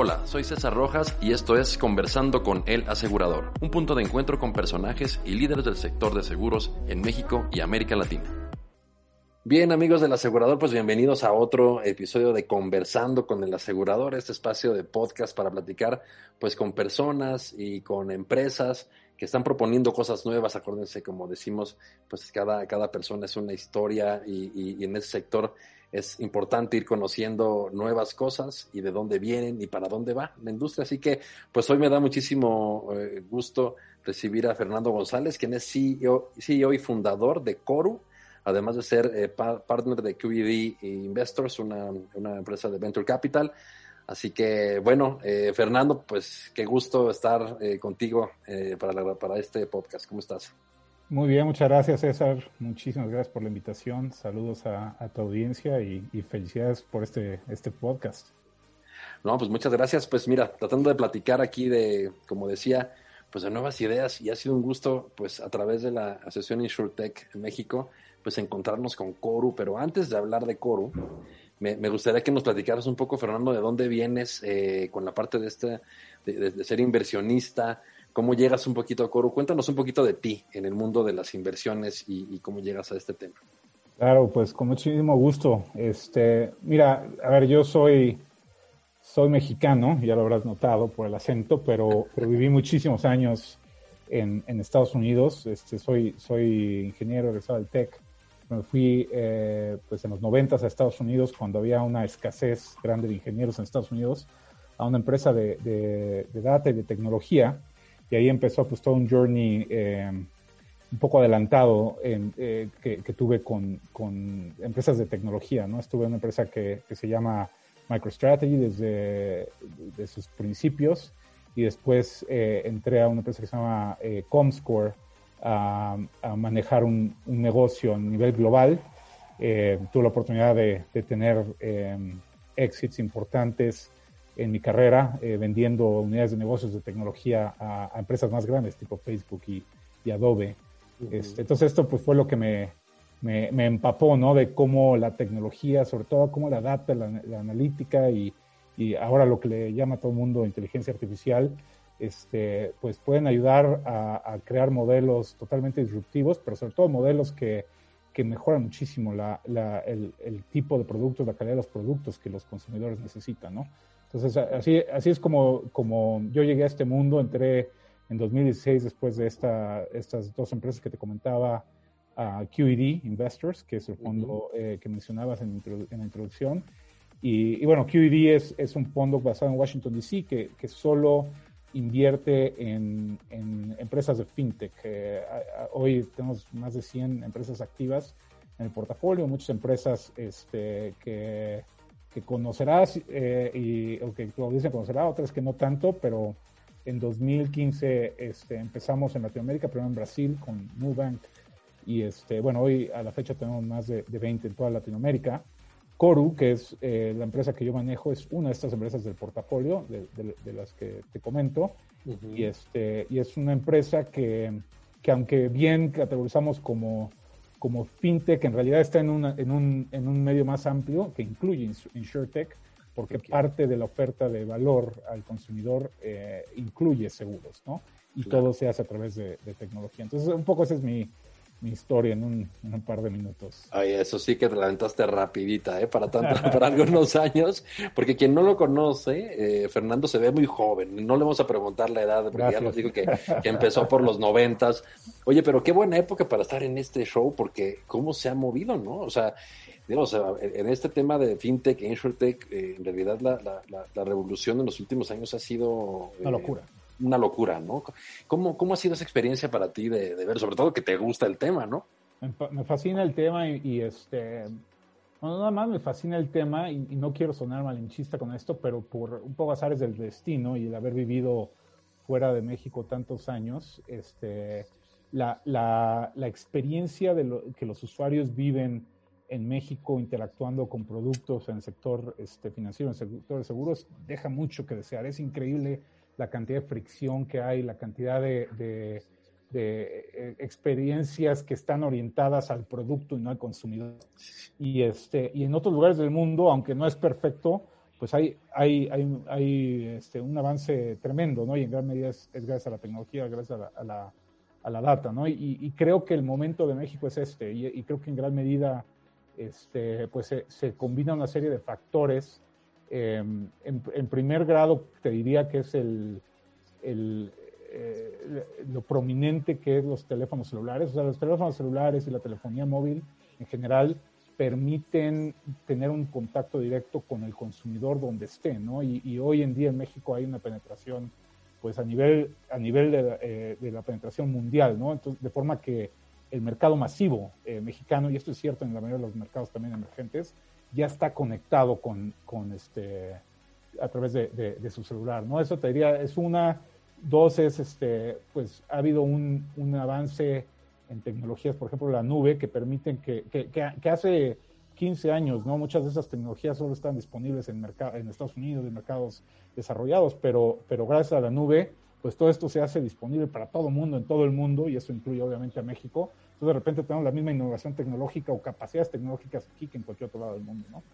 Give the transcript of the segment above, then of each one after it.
Hola, soy César Rojas y esto es Conversando con el Asegurador, un punto de encuentro con personajes y líderes del sector de seguros en México y América Latina. Bien, amigos del asegurador, pues bienvenidos a otro episodio de Conversando con el asegurador, este espacio de podcast para platicar pues con personas y con empresas que están proponiendo cosas nuevas. Acuérdense, como decimos, pues cada, cada persona es una historia y, y, y en ese sector es importante ir conociendo nuevas cosas y de dónde vienen y para dónde va la industria. Así que, pues hoy me da muchísimo eh, gusto recibir a Fernando González, quien es CEO, CEO y fundador de Coru, además de ser eh, pa partner de QED Investors, una, una, empresa de Venture Capital. Así que, bueno, eh, Fernando, pues qué gusto estar eh, contigo para, la, para este podcast. ¿Cómo estás? Muy bien, muchas gracias César. Muchísimas gracias por la invitación. Saludos a, a tu audiencia y, felicidades por este, este podcast. No, pues muchas gracias. Pues mira, tratando de platicar aquí de, como decía, pues de nuevas ideas y ha sido un gusto, pues a través de la Asociación InsurTech en México, pues encontrarnos con Coru. Pero antes de hablar de Coru, me, me gustaría que nos platicaras un poco, Fernando, de dónde vienes eh, con la parte de, este, de, de, de ser inversionista, cómo llegas un poquito a Coru. Cuéntanos un poquito de ti en el mundo de las inversiones y, cómo llegas a este tema. Claro, pues con muchísimo gusto. Este, mira, a ver, yo soy, soy mexicano, ya lo habrás notado por el acento, pero, viví muchísimos años en, Estados Unidos. Este, soy, soy ingeniero egresado del TEC. Me fui eh, pues en los noventas a Estados Unidos cuando había una escasez grande de ingenieros en Estados Unidos a una empresa de, de data y de tecnología y ahí empezó pues todo un journey eh, un poco adelantado en, eh, que, que, tuve con, con, empresas de tecnología, ¿no? Estuve en una empresa que, que se llama MicroStrategy desde, desde, sus principios y después eh, entré a una empresa que se llama eh, Comscore a, a manejar un, un, negocio a nivel global. Eh, tuve la oportunidad de, de tener exits importantes en mi carrera eh, vendiendo unidades de negocios de tecnología a, a empresas más grandes tipo Facebook y, y Adobe. Uh -huh. este, entonces esto pues fue lo que me, me, me, empapó, ¿no? De cómo la tecnología, sobre todo cómo la data, la, la analítica y, y, ahora lo que le llama a todo el mundo inteligencia artificial, este, pues pueden ayudar a, a, crear modelos totalmente disruptivos, pero sobre todo modelos que, que mejoran muchísimo la, la, el, el tipo de productos, la calidad de los productos que los consumidores necesitan, ¿no? Entonces, así, así es como, como yo llegué a este mundo, entré en 2016 después de esta, estas dos empresas que te comentaba, uh, QED Investors, que es el fondo uh -huh. eh, que mencionabas en, en, la introducción. Y, y, bueno, QED es, es un fondo basado en Washington, D.C., que, que solo invierte en, en empresas de fintech. Eh, hoy tenemos más de 100 empresas activas en el portafolio, muchas empresas este, que que conocerás eh, y, o que tu audiencia conocerá, otras que no tanto, pero en 2015 este, empezamos en Latinoamérica, primero en Brasil con Nubank y este, bueno, hoy a la fecha tenemos más de, de 20 en toda Latinoamérica. Coru, que es eh, la empresa que yo manejo, es una de estas empresas del portafolio, de, de, de las que te comento, uh -huh. y, este, y es una empresa que, que aunque bien categorizamos como como fintech en realidad está en, una, en, un, en un medio más amplio que incluye InsurTech, porque okay. parte de la oferta de valor al consumidor eh, incluye seguros, ¿no? Y claro. todo se hace a través de, de, tecnología. Entonces, un poco esa es mi, mi historia en un, en un, par de minutos. Ay, eso sí que te la aventaste rapidita, ¿eh? Para, tanto, para algunos años, porque quien no lo conoce, eh, Fernando se ve muy joven, no le vamos a preguntar la edad, porque Gracias. ya nos dijo que, que empezó por los noventas. Oye, pero qué buena época para estar en este show, porque cómo se ha movido, ¿no? O sea, digo, o sea en este tema de fintech, insurtech, eh, en realidad la, la, la, la, revolución en los últimos años ha sido... Una locura una locura, ¿no? ¿Cómo, ¿Cómo ha sido esa experiencia para ti de, ver, sobre todo que te gusta el tema, ¿no? Me fascina el tema y, y este, No, nada más me fascina el tema y, y, no quiero sonar malinchista con esto, pero por un poco azares del destino y el haber vivido fuera de México tantos años, este, la, la, la experiencia de lo, que los usuarios viven en México interactuando con productos en el sector este, financiero, en el sector de seguros, deja mucho que desear. Es increíble la cantidad de fricción que hay, la cantidad de, de, de eh, experiencias que están orientadas al producto y no al consumidor. Y, este, y en otros lugares del mundo, aunque no es perfecto, pues hay, hay, hay, hay este, un avance tremendo, ¿no? Y en gran medida es, es gracias a la tecnología, gracias a la, a la, a la data, ¿no? Y, y, creo que el momento de México es este, y, y creo que en gran medida este, pues se, se, combina una serie de factores. Eh, en, en, primer grado, te diría que es el, el eh, lo prominente que es los teléfonos celulares. O sea, los teléfonos celulares y la telefonía móvil en general permiten tener un contacto directo con el consumidor donde esté, ¿no? Y, y hoy en día en México hay una penetración, pues a nivel, a nivel de, eh, de la penetración mundial, ¿no? Entonces, de forma que el mercado masivo eh, mexicano, y esto es cierto en la mayoría de los mercados también emergentes, ya está conectado con, con este, a través de, su celular, ¿no? Eso te diría, es una, dos es, este, pues ha habido un, un avance en tecnologías, por ejemplo, la nube, que permiten que, que, que, que hace 15 años, ¿no? Muchas de esas tecnologías solo están disponibles en, en Estados Unidos, en mercados desarrollados, pero, pero gracias a la nube, pues todo esto se hace disponible para todo el mundo, en todo el mundo, y eso incluye obviamente a México. Entonces de repente tenemos la misma innovación tecnológica o capacidades tecnológicas aquí que en cualquier otro lado del mundo, ¿no?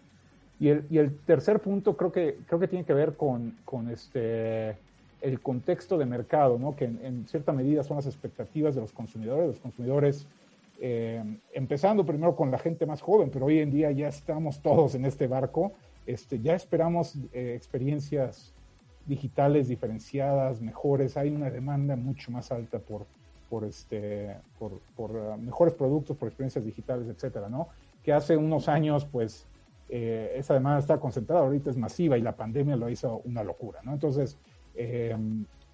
Y el, y el tercer punto creo que, creo que tiene que ver con, con este, el contexto de mercado, ¿no? Que en, en, cierta medida son las expectativas de los consumidores. Los consumidores, eh, empezando primero con la gente más joven, pero hoy en día ya estamos todos en este barco, este, ya esperamos eh, experiencias digitales diferenciadas, mejores, hay una demanda mucho más alta por, por, este, por, por uh, mejores productos, por experiencias digitales, etcétera, ¿no? Que hace unos años, pues, eh, esa demanda está concentrada, ahorita es masiva y la pandemia lo hizo una locura, ¿no? Entonces, eh,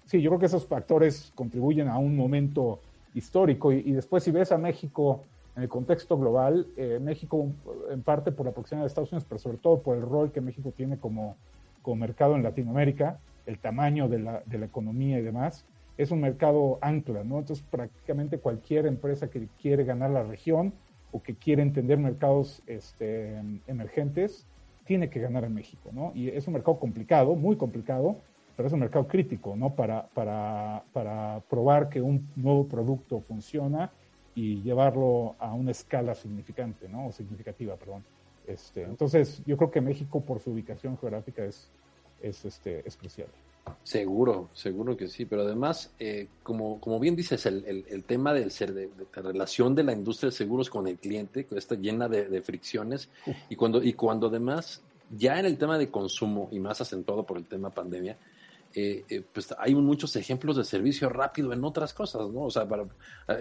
sí, yo creo que esos factores contribuyen a un momento histórico y, y después si ves a México en el contexto global, eh, México en parte por la proximidad de Estados Unidos, pero sobre todo por el rol que México tiene como como mercado en Latinoamérica, el tamaño de la, de la economía y demás, es un mercado ancla, ¿no? Entonces prácticamente cualquier empresa que quiere ganar la región o que quiere entender mercados este, emergentes, tiene que ganar en México, ¿no? Y es un mercado complicado, muy complicado, pero es un mercado crítico, ¿no? Para, probar que un nuevo producto funciona y llevarlo a una escala significante, ¿no? O significativa, perdón. Este, entonces, yo creo que México, por su ubicación geográfica, es, este, es crucial. Seguro, seguro que sí, pero además, eh, como, como bien dices, el, el, el tema del ser, de, de, la relación de la industria de seguros con el cliente, que está llena de, de fricciones, y cuando, y cuando además, ya en el tema de consumo, y más acentuado por el tema pandemia, eh, eh, pues hay muchos ejemplos de servicio rápido en otras cosas, ¿no? O sea, para,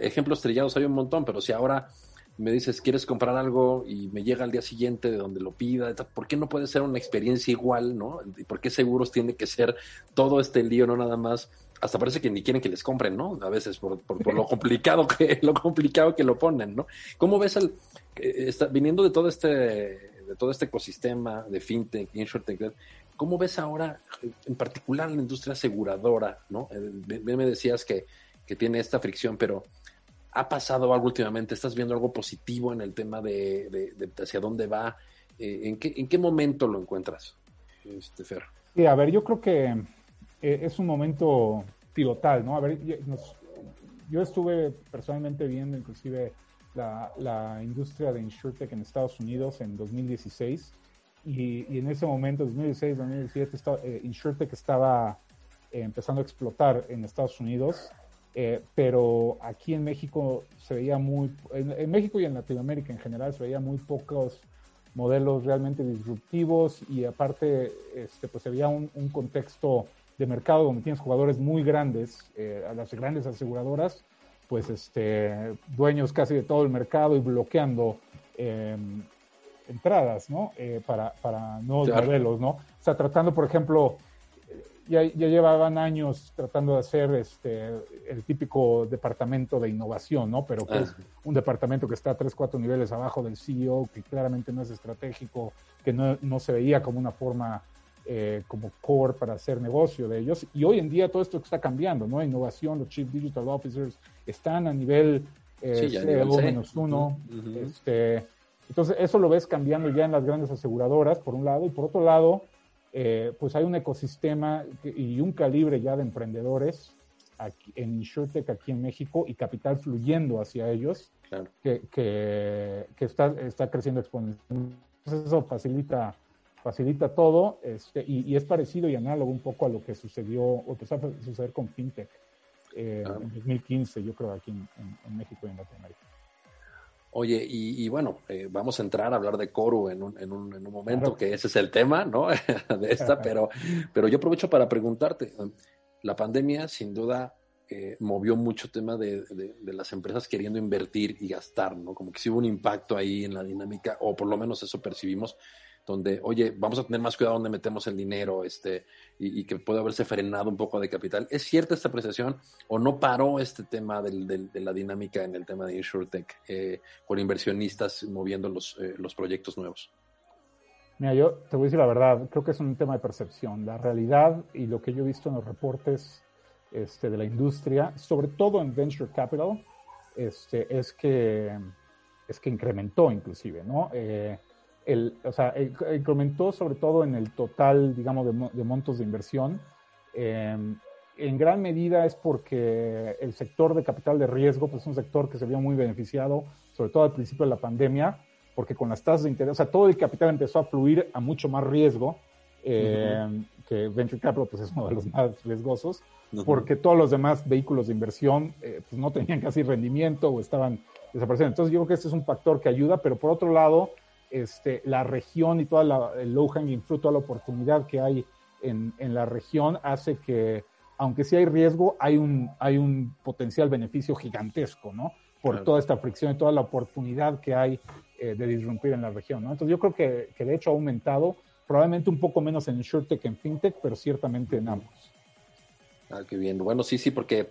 ejemplos trillados hay un montón, pero si ahora me dices, ¿quieres comprar algo? Y me llega al día siguiente de donde lo pida. ¿Por qué no puede ser una experiencia igual, no? ¿Y por qué seguros tiene que ser todo este lío, no nada más? Hasta parece que ni quieren que les compren, ¿no? A veces por, por, por lo complicado que lo complicado que lo ponen, ¿no? ¿Cómo ves el está, viniendo de todo este de todo este ecosistema de fintech, insurtech, ¿cómo ves ahora en particular la industria aseguradora, no? Me decías que que tiene esta fricción, pero ¿Ha pasado algo últimamente? ¿Estás viendo algo positivo en el tema de, hacia dónde va? Eh, ¿en, qué, ¿En qué momento lo encuentras, este Fer? Sí, a ver, yo creo que eh, es un momento pivotal, ¿no? A ver, yo estuve personalmente viendo inclusive la, la industria de InsurTech en Estados Unidos en 2016 y, y en ese momento, 2016, 2017, estaba, eh, InsurTech estaba empezando a explotar en Estados Unidos eh, pero aquí en México se veía muy, en, en, México y en Latinoamérica en general se veía muy pocos modelos realmente disruptivos y aparte este, pues se veía un, un contexto de mercado donde tienes jugadores muy grandes, eh, a las grandes aseguradoras, pues este, dueños casi de todo el mercado y bloqueando eh, entradas, ¿no? Eh, para, para nuevos claro. modelos, ¿no? O sea, tratando, por ejemplo, ya, ya, llevaban años tratando de hacer este, el típico departamento de innovación, ¿no? Pero que es un departamento que está tres, cuatro niveles abajo del CEO, que claramente no es estratégico, que no, no se veía como una forma eh, como core para hacer negocio de ellos. Y hoy en día todo esto está cambiando, ¿no? Innovación, los Chief Digital Officers están a nivel eh, CEO menos uno. este, entonces, eso lo ves cambiando ya en las grandes aseguradoras, por un lado, y por otro lado, eh, pues hay un ecosistema y un calibre ya de emprendedores aquí, en InsurTech aquí en México y capital fluyendo hacia ellos que, que, que, está, está creciendo exponencialmente. Eso facilita, facilita todo este, y, y, es parecido y análogo un poco a lo que sucedió o empezó a suceder con FinTech eh, ah. en 2015, yo creo, aquí en, en, en México y en Latinoamérica. Oye, y, y bueno, eh, vamos a entrar a hablar de Coru en un, en un, en un momento, claro. que ese es el tema, ¿no? de esta, pero, pero yo aprovecho para preguntarte, la pandemia sin duda eh, movió mucho tema de, de, de, las empresas queriendo invertir y gastar, ¿no? Como que sí hubo un impacto ahí en la dinámica, o por lo menos eso percibimos donde, oye, vamos a tener más cuidado donde metemos el dinero, este, y, que puede haberse frenado un poco de capital. ¿Es cierta esta apreciación o no paró este tema del, de la dinámica en el tema de InsurTech eh, con inversionistas moviendo los, eh, los proyectos nuevos? Mira, yo te voy a decir la verdad, creo que es un tema de percepción. La realidad y lo que yo he visto en los reportes este, de la industria, sobre todo en Venture Capital, este, es, que, es que incrementó inclusive, ¿no? Eh, el, o sea, incrementó sobre todo en el total, digamos, de, de montos de inversión. Eh, en gran medida es porque el sector de capital de riesgo, pues es un sector que se vio muy beneficiado, sobre todo al principio de la pandemia, porque con las tasas de interés, o sea, todo el capital empezó a fluir a mucho más riesgo, eh, uh -huh. que Venture Capital, pues es uno de los más riesgosos, uh -huh. porque todos los demás vehículos de inversión, eh, pues no tenían casi rendimiento o estaban desapareciendo. Entonces yo creo que este es un factor que ayuda, pero por otro lado, este, la región y toda la, el low hanging fruit, toda la oportunidad que hay en, en, la región hace que, aunque sí hay riesgo, hay un, hay un potencial beneficio gigantesco, ¿no? Por claro. toda esta fricción y toda la oportunidad que hay eh, de disrumpir en la región, ¿no? Entonces yo creo que, que, de hecho ha aumentado, probablemente un poco menos en InsurTech que en FinTech, pero ciertamente en ambos. Ah, qué bien. Bueno, sí, sí, porque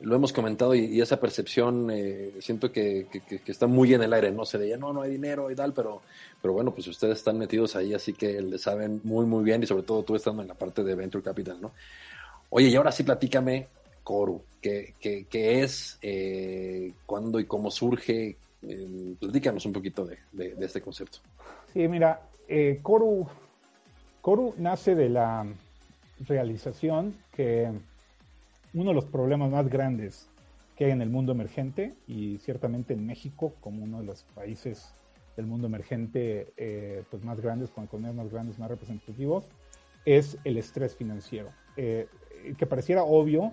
lo hemos comentado y, esa percepción eh, siento que, que, está muy en el aire, no se de no, no hay dinero y tal, pero, pero bueno, pues ustedes están metidos ahí, así que le saben muy, muy bien y sobre todo tú estando en la parte de Venture Capital, ¿no? Oye, y ahora sí platícame, Coru, ¿qué, qué, qué es, eh, cuándo y cómo surge? Eh, platícanos un poquito de, de, de, este concepto. Sí, mira, Coru, Coru nace de la realización que uno de los problemas más grandes que hay en el mundo emergente y ciertamente en México como uno de los países del mundo emergente eh, pues más grandes, con economías más grandes, más representativos, es el estrés financiero. Eh, que pareciera obvio,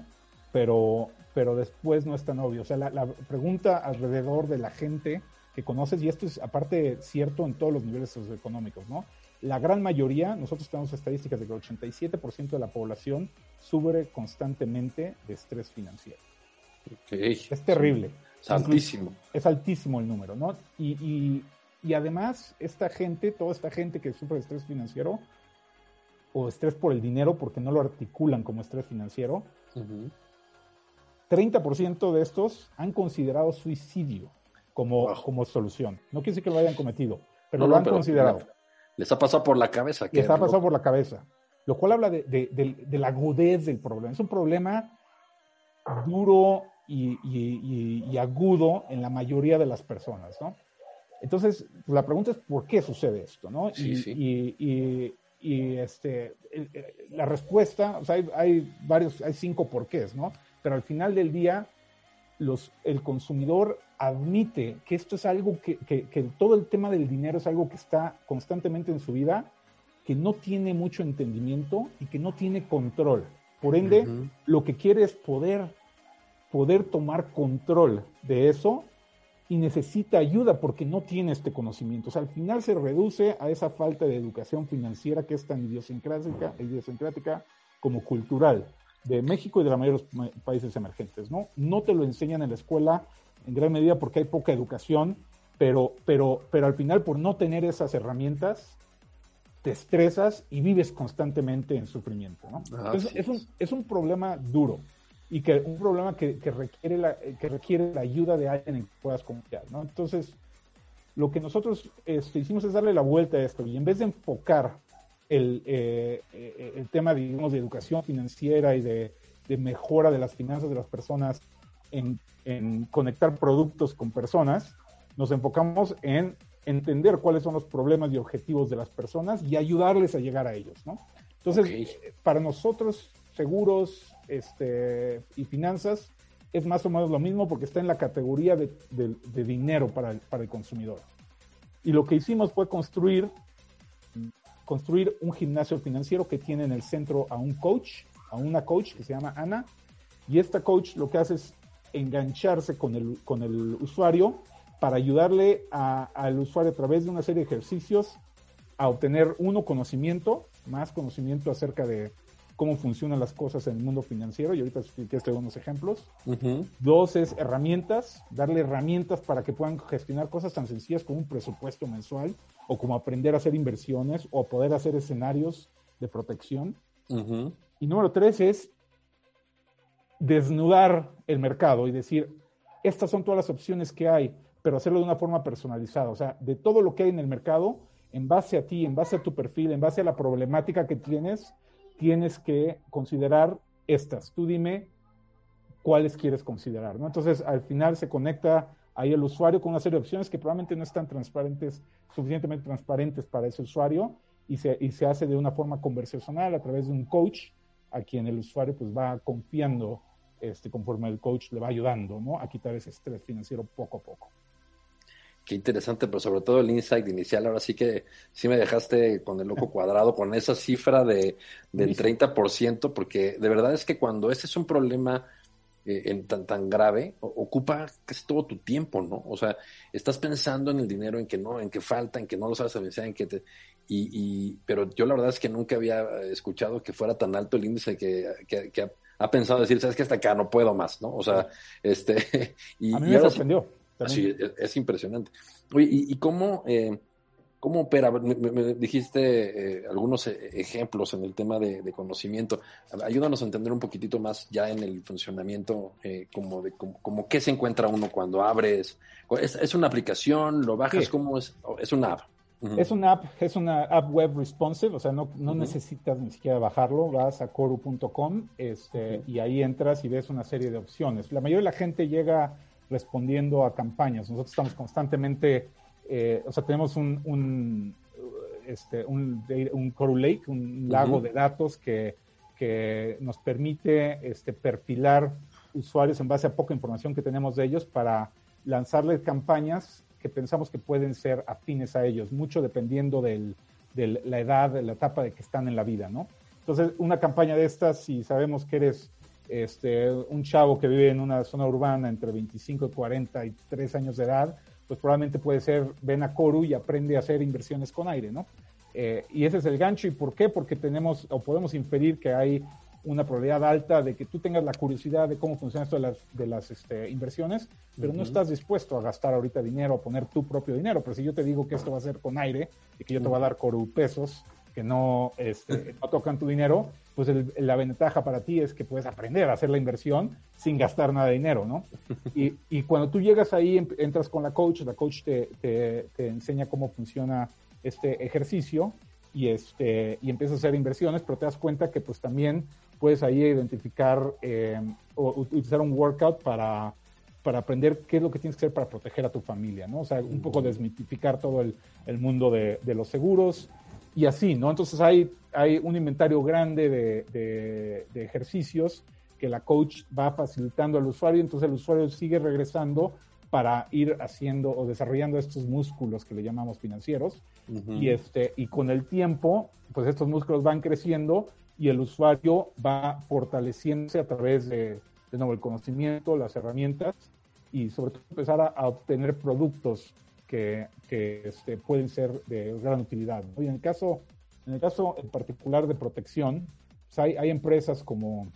pero, pero después no es tan obvio. O sea, la, la, pregunta alrededor de la gente que conoces, y esto es aparte cierto en todos los niveles socioeconómicos, ¿no? La gran mayoría, nosotros tenemos estadísticas de que el 87% de la población sufre constantemente de estrés financiero. Okay. Es terrible. Es altísimo. Es altísimo el número, ¿no? Y, y, y, además, esta gente, toda esta gente que sufre de estrés financiero, o estrés por el dinero, porque no lo articulan como estrés financiero, uh -huh. 30% de estos han considerado suicidio como, wow. como solución. No quiere decir que lo hayan cometido, pero no, lo no, han pero, considerado. Les ha pasado por la cabeza. Les ha pasado por la cabeza. Lo cual habla de, de, de, de, la agudez del problema. Es un problema duro y, y, y, y, agudo en la mayoría de las personas, ¿no? Entonces, la pregunta es por qué sucede esto, ¿no? Sí, sí. y, este, la respuesta, o sea, hay, hay, varios, hay cinco porqués, ¿no? Pero al final del día, los, el consumidor admite que esto es algo que, que, que, todo el tema del dinero es algo que está constantemente en su vida, que no tiene mucho entendimiento y que no tiene control. Por ende, uh -huh. lo que quiere es poder, poder tomar control de eso y necesita ayuda porque no tiene este conocimiento. O sea, al final se reduce a esa falta de educación financiera que es tan idiosincrática, idiosincrática como cultural de México y de la mayoría de los países emergentes, ¿no? No te lo enseñan en la escuela en gran medida porque hay poca educación, pero, pero, pero al final por no tener esas herramientas, te estresas y vives constantemente en sufrimiento. ¿no? Ah, Entonces, sí. es, un, es un problema duro y que un problema que, que requiere la, que requiere la ayuda de alguien en que puedas confiar. ¿no? Entonces, lo que nosotros este, hicimos es darle la vuelta a esto y en vez de enfocar el, eh, eh, el tema, digamos, de educación financiera y de, de mejora de las finanzas de las personas en, en conectar productos con personas, nos enfocamos en entender cuáles son los problemas y objetivos de las personas y ayudarles a llegar a ellos, ¿no? Entonces, Ok. para nosotros, seguros este, y finanzas es más o menos lo mismo porque está en la categoría de, de- de dinero para el, para el consumidor. Y lo que hicimos fue construir, construir un gimnasio financiero que tiene en el centro a un coach, a una coach que se llama Ana, y esta coach lo que hace es engancharse con el, con el usuario para ayudarle a- al usuario a través de una serie de ejercicios a obtener, uno, conocimiento, más conocimiento acerca de cómo funcionan las cosas en el mundo financiero, y ahorita si quieres te doy unos ejemplos. Dos es herramientas, darle herramientas para que puedan gestionar cosas tan sencillas como un presupuesto mensual o como aprender a hacer inversiones o poder hacer escenarios de protección. Y número tres es desnudar el mercado y decir, estas son todas las opciones que hay, pero hacerlo de una forma personalizada. O sea, de todo lo que hay en el mercado, en base a ti, en base a tu perfil, en base a la problemática que tienes, tienes que considerar estas. Tú dime cuáles quieres considerar, ¿no? Entonces, al final se conecta ahí el usuario con una serie de opciones que probablemente no están transparentes, suficientemente transparentes para ese usuario y se, y se hace de una forma conversacional a través de un coach a quien el usuario pues va confiando este, conforme el coach le va ayudando, ¿no? A quitar ese estrés financiero poco a poco. Qué interesante, pero sobre todo el insight inicial, ahora sí que sí me dejaste con el loco cuadrado, con esa cifra de, del Buenísimo. 30%, porque de verdad es que cuando ese es un problema eh, en tan, tan grave, o- ocupa casi todo tu tiempo, ¿no? O sea, estás pensando en el dinero, en que no, en que falta, en que no lo sabes administrar, en que te... Y, y, pero yo la verdad es que nunca había escuchado que fuera tan alto el índice que, que, que ha, ha pensado decir, sabes que hasta acá no puedo más, ¿no? O sea, este... Y, A mí me sorprendió. Sí, es, es impresionante. Oye, ¿y, y cómo, eh, cómo opera? Me, me- dijiste eh, algunos eh, ejemplos en el tema de, de conocimiento. Ayúdanos a entender un poquitito más ya en el funcionamiento, eh, como de como, como qué se encuentra uno cuando abres. ¿Es, es una aplicación? ¿Lo bajas? Sí. ¿Cómo es? Es una app. Ujú. Es una app, es una app web responsive, o sea, no, no Ujú. necesitas ni siquiera bajarlo, vas a coru.com este, y ahí entras y ves una serie de opciones. La mayoría de la gente llega respondiendo a campañas. Nosotros estamos constantemente, eh, o sea, tenemos un, un, este, un, un Lake, un lago de datos que, que nos permite este, perfilar usuarios en base a poca información que tenemos de ellos para lanzarles campañas que pensamos que pueden ser afines a ellos, mucho dependiendo de la edad, de la etapa de que están en la vida, ¿no? Entonces, una campaña de estas, si sabemos que eres este, un chavo que vive en una zona urbana entre 25 y 43 años de edad, pues probablemente puede ser, ven a Coru y aprende a hacer inversiones con aire, ¿no? Eh, y ese es el gancho. ¿Y por qué? Porque tenemos o podemos inferir que hay una probabilidad alta de que tú tengas la curiosidad de cómo funciona esto de las, de las este, inversiones, pero no estás dispuesto a gastar ahorita dinero, a poner tu propio dinero. Pero si yo te digo que esto va a ser con aire y que yo te voy a dar coru pesos que no, este, no tocan tu dinero, pues el- la ventaja para ti es que puedes aprender a hacer la inversión sin gastar nada de dinero, ¿no? Y, y cuando tú llegas ahí, em- entras con la coach, la coach te, te, te enseña cómo funciona este ejercicio y, este, y empiezas a hacer inversiones, pero te das cuenta que pues también puedes ahí identificar eh, o utilizar un workout para, para aprender qué es lo que tienes que hacer para proteger a tu familia, ¿no? O sea, un poco desmitificar todo el, el mundo de, de los seguros y así, ¿no? Entonces hay, hay un inventario grande de, de, de ejercicios que la coach va facilitando al usuario, entonces el usuario sigue regresando para ir haciendo o desarrollando estos músculos que le llamamos financieros y este y con el tiempo pues estos músculos van creciendo y el usuario va fortaleciéndose a través de de nuevo el conocimiento las herramientas y sobre todo empezar a, a obtener productos que, que este, pueden ser de gran utilidad ¿no? y en el caso en el caso en particular de protección pues hay, hay empresas como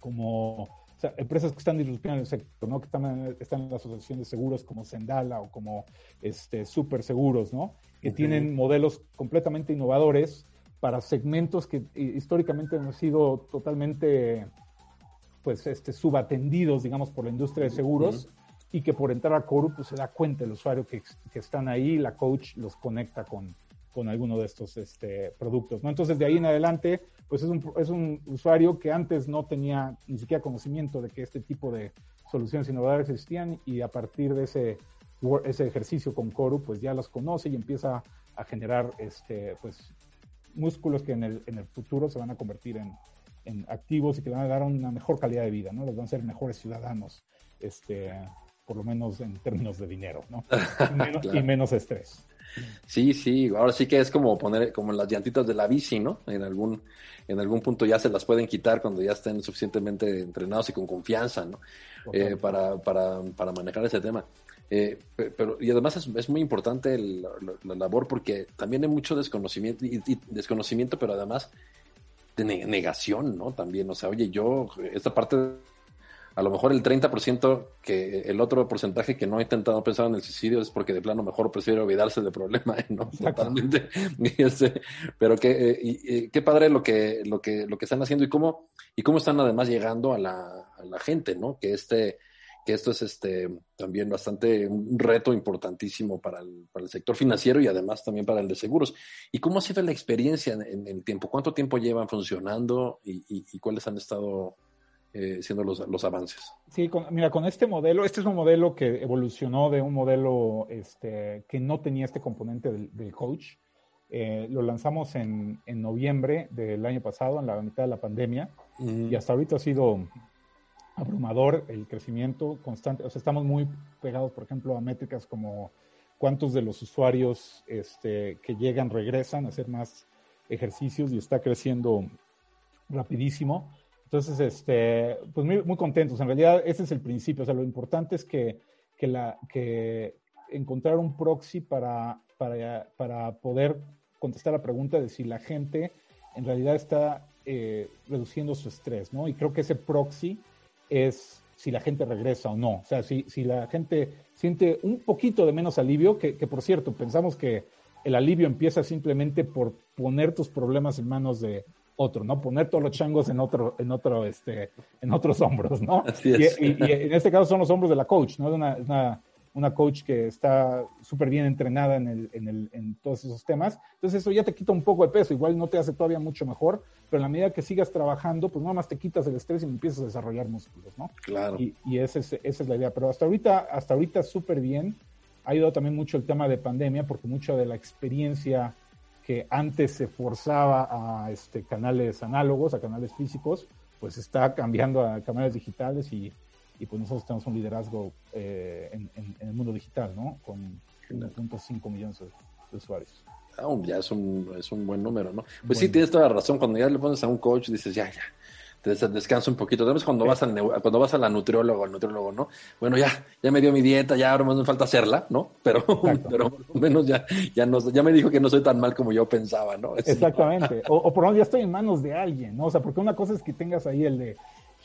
como o sea, empresas que están disruptivas en el sector, ¿no? Que están en, están en la asociación de seguros como Sendala o como este, Super Seguros, ¿no? que tienen modelos completamente innovadores para segmentos que históricamente han sido totalmente pues este subatendidos digamos por la industria de seguros y que por entrar a Coru pues se da cuenta el usuario que, que están ahí la coach los conecta con, con alguno de estos este, productos ¿no? entonces de ahí en adelante pues es un, es un usuario que antes no tenía ni siquiera conocimiento de que este tipo de soluciones innovadoras existían y a partir de ese, ese ejercicio con Coru, pues ya las conoce y empieza a generar este, pues, músculos que en el, en el futuro se van a convertir en, en activos y que van a dar una mejor calidad de vida, ¿no? Los van a ser mejores ciudadanos, este, por lo menos en términos de dinero, ¿no? Y menos, claro. y menos estrés. Sí, sí, ahora sí que es como poner como las llantitas de la bici, ¿no? En algún, en algún punto ya se las pueden quitar cuando ya estén suficientemente entrenados y con confianza, ¿no? Eh, para, para, para, manejar ese tema. Eh, pero, y además es, es muy importante el, la, la, labor porque también hay mucho desconocimiento, y, y desconocimiento, pero además de negación, ¿no? También, o sea, oye, yo, esta parte a lo mejor el 30% que el otro porcentaje que no ha intentado pensar en el suicidio es porque de plano mejor prefiere olvidarse del problema, ¿no? Totalmente. Este, pero qué, eh, y, qué padre lo que, lo que, lo que están haciendo y cómo, y cómo están además llegando a la, a la gente, ¿no? Que este, que esto es este también bastante un reto importantísimo para el, para el sector financiero y además también para el de seguros. ¿Y cómo ha sido la experiencia en, en el tiempo? ¿Cuánto tiempo llevan funcionando y, y, y cuáles han estado eh, siendo los, los, avances. Sí, con, mira, con este modelo, este es un modelo que evolucionó de un modelo este, que no tenía este componente del, del coach. Eh, lo lanzamos en, en, noviembre del año pasado, en la mitad de la pandemia, mm. y hasta ahorita ha sido abrumador el crecimiento constante. O sea, estamos muy pegados, por ejemplo, a métricas como cuántos de los usuarios este, que llegan regresan a hacer más ejercicios y está creciendo rapidísimo. Entonces, este, pues muy, contentos. En realidad, ese es el principio. O sea, lo importante es que, que, la, que encontrar un proxy para, para, para poder contestar la pregunta de si la gente en realidad está eh, reduciendo su estrés, ¿no? Y creo que ese proxy es si la gente regresa o no. O sea, si, si la gente siente un poquito de menos alivio, que, que por cierto, pensamos que el alivio empieza simplemente por poner tus problemas en manos de, otro, ¿no? Poner todos los changos en otro, en otro, este, en otros hombros, ¿no? Así es. Y, y, y, en este caso son los hombros de la coach, ¿no? Una, una, una coach que está súper bien entrenada en, el, en, el, en todos esos temas. Entonces eso ya te quita un poco de peso, igual no te hace todavía mucho mejor, pero en la medida que sigas trabajando, pues nada más te quitas el estrés y empiezas a desarrollar músculos, ¿no? Claro. Y, y esa, es, esa es la idea. Pero hasta ahorita, hasta ahorita súper bien. Ha ayudado también mucho el tema de pandemia, porque mucha de la experiencia que antes se forzaba a este, canales análogos, a canales físicos, pues está cambiando a canales digitales y, y pues nosotros tenemos un liderazgo eh, en, en, en, el mundo digital, ¿no? Con 1.5 millones de, de usuarios. Ah, ya es un, es un buen número, ¿no? Pues bueno. sí, tienes toda la razón. Cuando ya le pones a un coach, dices, ya, ya, te descansa un poquito. Además, cuando vas al cuando vas a la nutriólogo, al nutriólogo, ¿no? Bueno, ya, ya me dio mi dieta, ya ahora más me falta hacerla, ¿no? Pero, pero por lo menos ya, ya, no, ya me dijo que no soy tan mal como yo pensaba, ¿no? Es, Exactamente. O, o, por lo menos ya estoy en manos de alguien, ¿no? O sea, porque una cosa es que tengas ahí el de,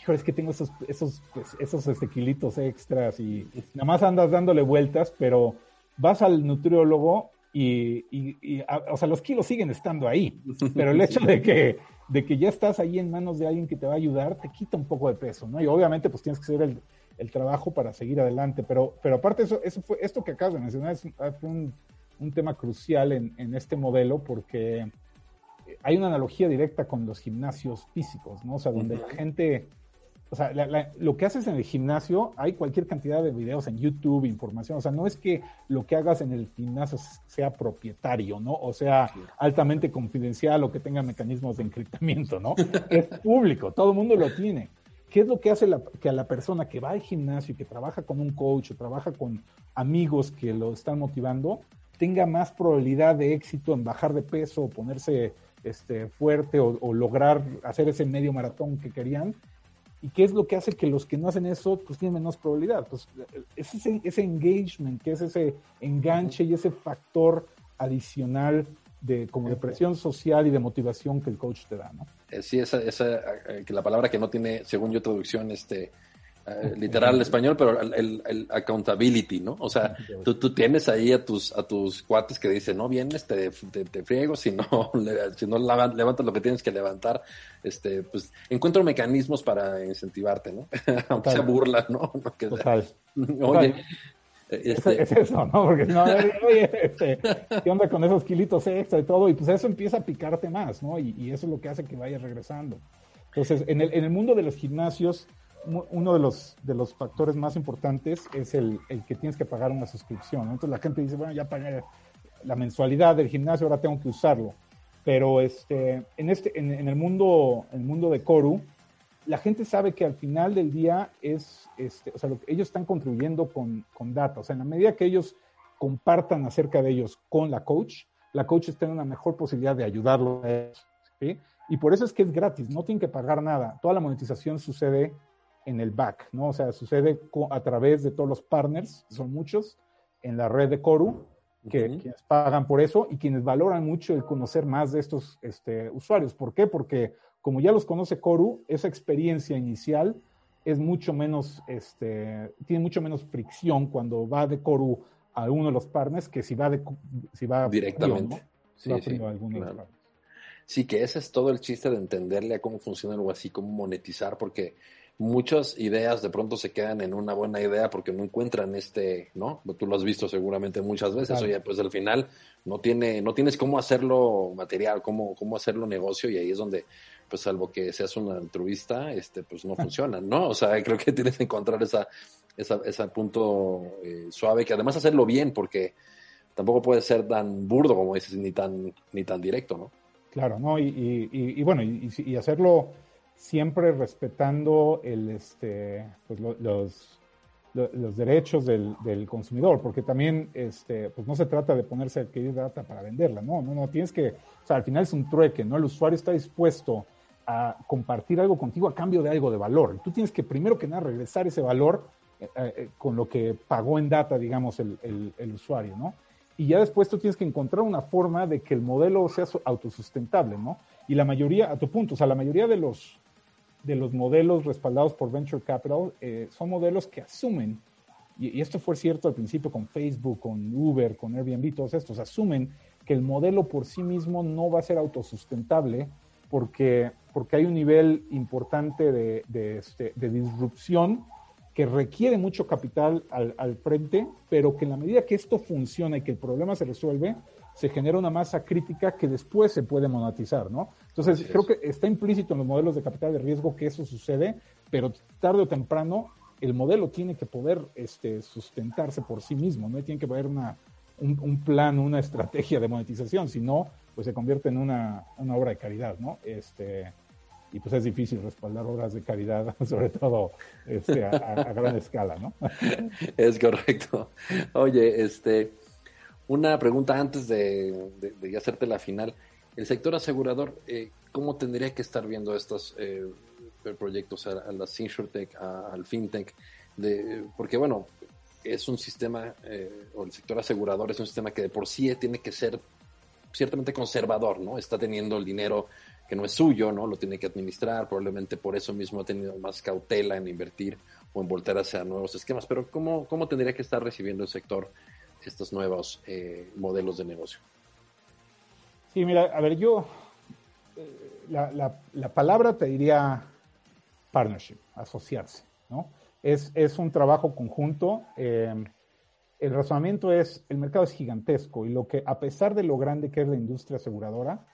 híjole, es que tengo esos, esos, pues, esos este, kilitos extras y nada más andas dándole vueltas, pero vas al nutriólogo y, y, y a, o sea, los kilos siguen estando ahí, pero el hecho de que de que ya estás ahí en manos de alguien que te va a ayudar, te quita un poco de peso, ¿no? Y obviamente pues tienes que hacer el, el trabajo para seguir adelante, pero, pero aparte eso, eso fue, esto que acabas de mencionar es, fue un, un tema crucial en, en, este modelo porque hay una analogía directa con los gimnasios físicos, ¿no? O sea, donde uh -huh. la gente, o sea, la, la, lo que haces en el gimnasio, hay cualquier cantidad de videos en YouTube, información, o sea, no es que lo que hagas en el gimnasio sea propietario, ¿no? O sea, sí. altamente confidencial o que tenga mecanismos de encriptamiento, ¿no? es público, todo el mundo lo tiene. ¿Qué es lo que hace la, que a la persona que va al gimnasio y que trabaja con un coach o trabaja con amigos que lo están motivando, tenga más probabilidad de éxito en bajar de peso o ponerse este, fuerte o, o lograr hacer ese medio maratón que querían ¿Y qué es lo que hace que los que no hacen eso pues tienen menos probabilidad? Pues es ese, ese engagement, que es ese enganche y ese factor adicional de como de presión social y de motivación que el coach te da, ¿no? Sí, esa, esa, que la palabra que no tiene, según yo, traducción, este, eh, literal el español, pero el, el, accountability, ¿no? O sea, tú, tú, tienes ahí a tus, a tus cuates que dicen, no vienes, te, te, friego, si no, si no levantas lo que tienes que levantar, este, pues encuentro mecanismos para incentivarte, ¿no? Aunque sea burla, ¿no? Total. Oye, este... Es, eso, ¿no? Porque no, oye, este, ¿qué onda con esos kilitos extra y todo? Y pues eso empieza a picarte más, ¿no? Y, y eso es lo que hace que vayas regresando. Entonces, en el, en el mundo de los gimnasios, uno de los, de los factores más importantes es el, el que tienes que pagar una suscripción. Entonces la gente dice, bueno, ya pagué la mensualidad del gimnasio, ahora tengo que usarlo. Pero este, en, este, en, el, mundo, el mundo de Coru, la gente sabe que al final del día es, este, o sea, ellos están contribuyendo con, con data. O sea, en la medida que ellos compartan acerca de ellos con la coach, la coach está en una mejor posibilidad de ayudarlo. Y por eso es que es gratis, no tienen que pagar nada. Toda la monetización sucede en el back, ¿no? O sea, sucede a través de todos los partners, son muchos, en la red de Coru, que quienes pagan por eso y quienes valoran mucho el conocer más de estos este, usuarios. ¿Por qué? Porque como ya los conoce Coru, esa experiencia inicial es mucho menos, este, tiene mucho menos fricción cuando va de Coru a uno de los partners que si va de si va directamente. sí, sí, que ese es todo el chiste de entenderle a cómo funciona algo así, cómo monetizar, porque muchas ideas de pronto se quedan en una buena idea porque no encuentran este, ¿no? Tú lo has visto seguramente muchas veces, oye, pues al final no tiene, no tienes cómo hacerlo material, cómo, cómo hacerlo negocio, y ahí es donde, pues salvo que seas un altruista, este, pues no funciona, ¿no? O sea, creo que tienes que encontrar esa, esa, ese punto eh, suave, que además hacerlo bien, porque tampoco puede ser tan burdo como dices, ni tan, ni tan directo, ¿no? Claro, ¿no? Y, y, y, bueno, y, hacerlo siempre respetando el, este, pues los, los, derechos del, del, consumidor, porque también este, pues no se trata de ponerse a adquirir data para venderla, no, no, no, tienes que, o sea, al final es un trueque, ¿no? El usuario está dispuesto a compartir algo contigo a cambio de algo de valor. Tú tienes que primero que nada regresar ese valor eh, eh, con lo que pagó en data, digamos, el, el, el, usuario, ¿no? Y ya después tú tienes que encontrar una forma de que el modelo sea autosustentable, ¿no? Y la mayoría, a tu punto, o sea, la mayoría de los, de los modelos respaldados por Venture Capital eh, son modelos que asumen, y, esto fue cierto al principio con Facebook, con Uber, con Airbnb, todos estos, asumen que el modelo por sí mismo no va a ser autosustentable porque, porque hay un nivel importante de, de, este, de disrupción que requiere mucho capital al, al, frente, pero que en la medida que esto funciona y que el problema se resuelve, se genera una masa crítica que después se puede monetizar, ¿no? Entonces, creo que está implícito en los modelos de capital de riesgo que eso sucede, pero tarde o temprano el modelo tiene que poder este, sustentarse por sí mismo, no tiene que haber una, un, plan, una estrategia de monetización, si no, pues se convierte en una, una obra de caridad, ¿no? Este, y pues es difícil respaldar obras de caridad, sobre todo este, a, a, gran escala, ¿no? Es correcto. Oye, este, una pregunta antes de, hacerte la final. El sector asegurador, eh, ¿cómo tendría que estar viendo estos eh, proyectos a, a las InsurTech, al FinTech? De, porque, bueno, es un sistema, eh, o el sector asegurador es un sistema que de por sí tiene que ser ciertamente conservador, ¿no? Está teniendo el dinero que no es suyo, ¿no? Lo tiene que administrar, probablemente por eso mismo ha tenido más cautela en invertir o en voltear hacia nuevos esquemas. Pero ¿cómo, cómo tendría que estar recibiendo el sector estos nuevos eh, modelos de negocio? Sí, mira, a ver, yo, eh, la, la, palabra te diría partnership, asociarse, ¿no? Es, es un trabajo conjunto. Eh, el razonamiento es, el mercado es gigantesco y lo que, a pesar de lo grande que es la industria aseguradora,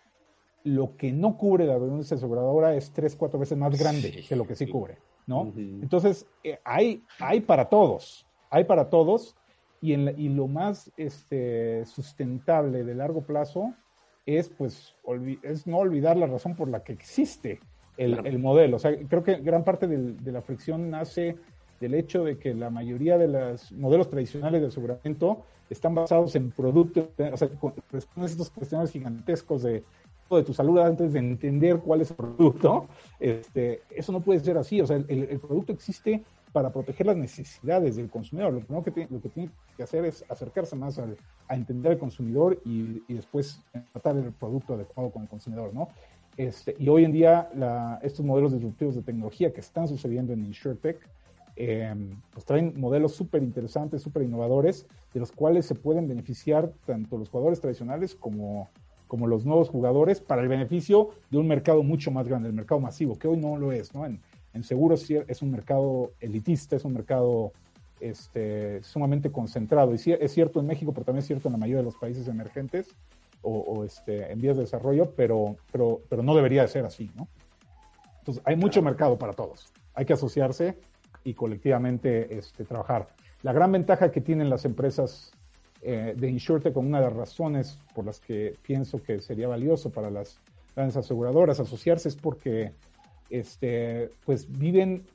lo que no cubre la industria aseguradora es tres, cuatro veces más grande que lo que sí, cubre, ¿no? Entonces, hay, hay para todos, hay para todos y, en y lo más este, sustentable de largo plazo es, pues, es no olvidar la razón por la que existe el, el modelo. O sea, creo que gran parte de la fricción nace del hecho de que la mayoría de los modelos tradicionales de aseguramiento están basados en productos, o sea, responden a estos cuestiones gigantescos de, de tu salud antes de entender cuál es el producto. Este, eso no puede ser así. O sea, el, el producto existe para proteger las necesidades del consumidor. Lo que, que, lo que tiene que hacer es acercarse más al, a entender al consumidor y, y, después tratar el producto adecuado con el consumidor, ¿no? Este, y hoy en día la, estos modelos disruptivos de tecnología que están sucediendo en InsurTech em, pues traen modelos súper interesantes, súper innovadores, de los cuales se pueden beneficiar tanto los jugadores tradicionales como, como los nuevos jugadores para el beneficio de un mercado mucho más grande, el mercado masivo, que hoy no lo es, ¿no? En, en seguros es un mercado elitista, es un mercado este, sumamente concentrado. Y sí, es cierto en México, pero también es cierto en la mayoría de los países emergentes o, este, en vías de desarrollo, pero, pero, pero no debería de ser así, ¿no? Entonces, hay mucho mercado para todos. Hay que asociarse y colectivamente este, trabajar. La gran ventaja que tienen las empresas eh, de InsurTech, con una de las razones por las que pienso que sería valioso para las grandes aseguradoras asociarse, es porque este, pues viven,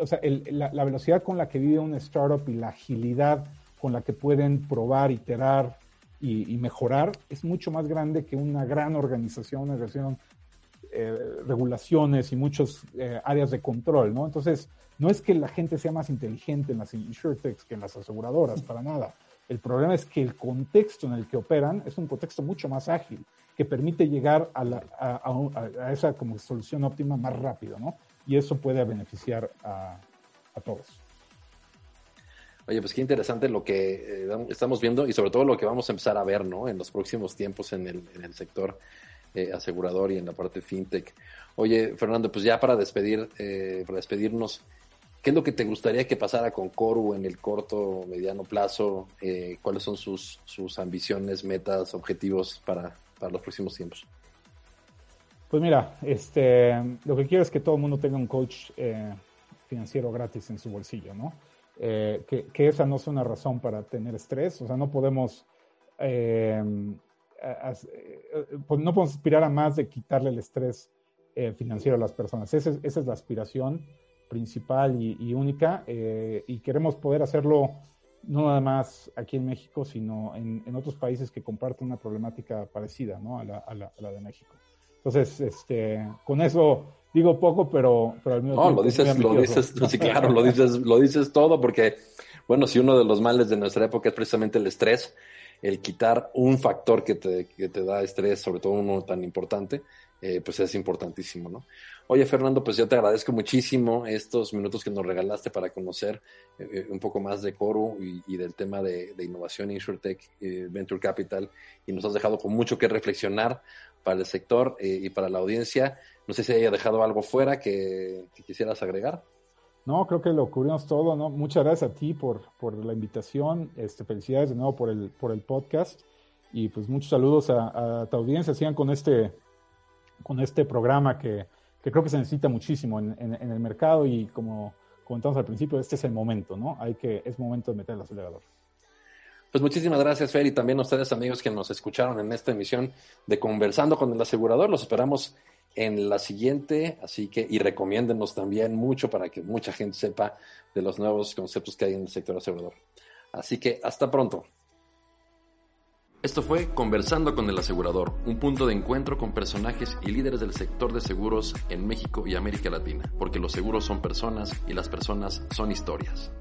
o sea, la, velocidad con la que vive un startup y la agilidad con la que pueden probar, iterar y, mejorar es mucho más grande que una gran organización, una organización, eh, regulaciones y muchas eh, áreas de control, ¿no? Entonces, no es que la gente sea más inteligente en las insurtechs que en las aseguradoras, para nada. El problema es que el contexto en el que operan es un contexto mucho más ágil, que permite llegar a, la, esa como solución óptima más rápido, ¿no? Y eso puede beneficiar a, todos. Oye, pues qué interesante lo que eh, estamos viendo y sobre todo lo que vamos a empezar a ver, ¿no? En los próximos tiempos en el, en el sector eh, asegurador y en la parte fintech. Oye, Fernando, pues ya para despedir, eh, para despedirnos, ¿Qué es lo que te gustaría que pasara con Coru en el corto, mediano plazo? Eh, ¿Cuáles son sus, sus ambiciones, metas, objetivos para, para, los próximos tiempos? Pues mira, este, lo que quiero es que todo el mundo tenga un coach eh, financiero gratis en su bolsillo, ¿no? Eh, que, esa no sea una razón para tener estrés, o sea, no podemos, pues no podemos aspirar a más de quitarle el estrés financiero a las personas. Esa es, la aspiración principal y, única eh, y queremos poder hacerlo no nada más aquí en México, sino en, otros países que comparten una problemática parecida ¿no? a, la, a, la, de México. Entonces, este, con eso digo poco, pero, pero al mismo no, lo dices, lo dices, sí, claro, lo dices, lo dices todo porque, bueno, si uno de los males de nuestra época es precisamente el estrés, el quitar un factor que te, que te da estrés, sobre todo uno tan importante, eh, pues es importantísimo, ¿no? Oye, Fernando, pues yo te agradezco muchísimo estos minutos que nos regalaste para conocer eh, eh, un poco más de Coro y, del tema de, innovación InsurTech, Venture Capital, y nos has dejado con mucho que reflexionar para el sector y para la audiencia. No sé si haya dejado algo fuera que, quisieras agregar. No, creo que lo cubrimos todo, ¿no? Muchas gracias a ti por, por la invitación, este, felicidades de nuevo por el, por el podcast y pues muchos saludos a, a tu audiencia, sigan con este con este programa que, creo que se necesita muchísimo en, el mercado y como comentamos al principio, este es el momento, ¿no? Hay que, es momento de meter el acelerador. Pues muchísimas gracias, Fer, y también a ustedes, amigos, que nos escucharon en esta emisión de Conversando con el Asegurador. Los esperamos en la siguiente, así que, y recomiéndenos también mucho para que mucha gente sepa de los nuevos conceptos que hay en el sector asegurador. Así que, hasta pronto. Esto fue Conversando con el asegurador, un punto de encuentro con personajes y líderes del sector de seguros en México y América Latina, porque los seguros son personas y las personas son historias.